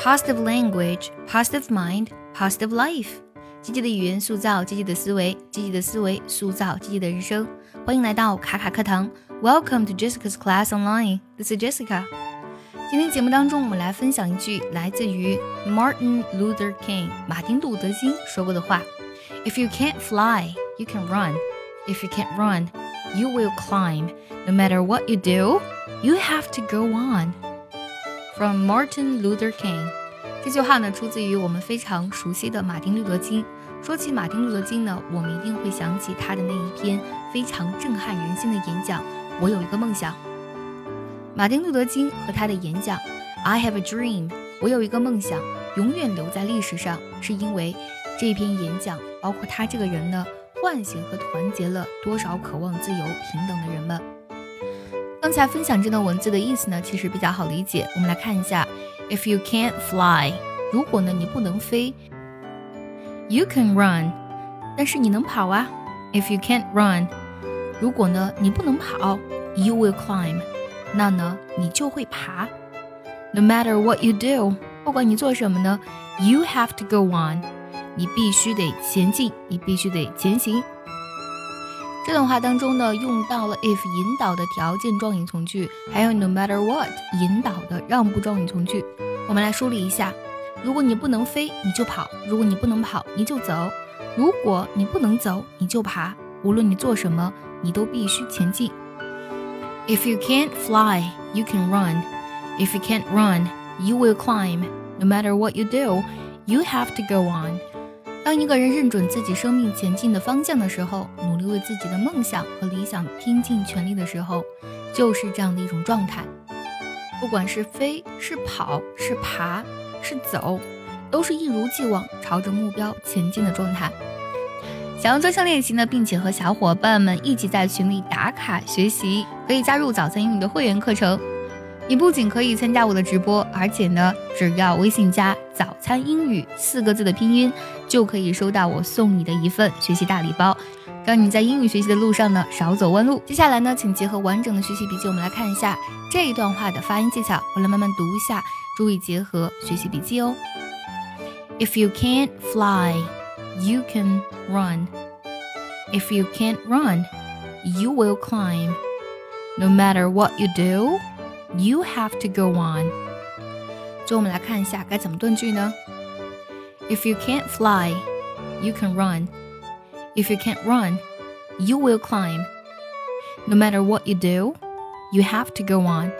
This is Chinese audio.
positive language, positive mind, positive life。积极的语言塑造积极的思维，积极的思维塑造积极的人生。欢迎来到卡卡课堂，Welcome to Jessica's Class Online。This is Jessica。今天节目当中，我们来分享一句来自于 Martin Luther King 马丁路德金说过的话：If you can't fly, you can run. If you can't run, you will climb. No matter what you do, you have to go on. From Martin Luther King，这句话呢出自于我们非常熟悉的马丁路德金。说起马丁路德金呢，我们一定会想起他的那一篇非常震撼人心的演讲《我有一个梦想》。马丁路德金和他的演讲《I Have a Dream》，我有一个梦想，永远留在历史上，是因为这篇演讲，包括他这个人呢，唤醒和团结了多少渴望自由平等的人们。刚才分享这段文字的意思呢，其实比较好理解。我们来看一下，If you can't fly，如果呢你不能飞，You can run，但是你能跑啊。If you can't run，如果呢你不能跑，You will climb，那呢你就会爬。No matter what you do，不管你做什么呢，You have to go on，你必须得前进，你必须得前行。这段话当中呢，用到了 if 引导的条件状语从句，还有 no matter what 引导的让步状语从句。我们来梳理一下：如果你不能飞，你就跑；如果你不能跑，你就走；如果你不能走，你就爬。无论你做什么，你都必须前进。If you can't fly, you can run. If you can't run, you will climb. No matter what you do, you have to go on. 当一个人认准自己生命前进的方向的时候，努力为自己的梦想和理想拼尽全力的时候，就是这样的一种状态。不管是飞是跑是爬是走，都是一如既往朝着目标前进的状态。想要专项练习呢，并且和小伙伴们一起在群里打卡学习，可以加入早餐英语的会员课程。你不仅可以参加我的直播，而且呢，只要微信加“早餐英语”四个字的拼音，就可以收到我送你的一份学习大礼包，让你在英语学习的路上呢少走弯路。接下来呢，请结合完整的学习笔记，我们来看一下这一段话的发音技巧。我来慢慢读一下，注意结合学习笔记哦。If you can't fly, you can run. If you can't run, you will climb. No matter what you do. You have to go on。最后我们来看一下该怎么断句呢？If you can't fly, you can run. If you can't run, you will climb. No matter what you do, you have to go on.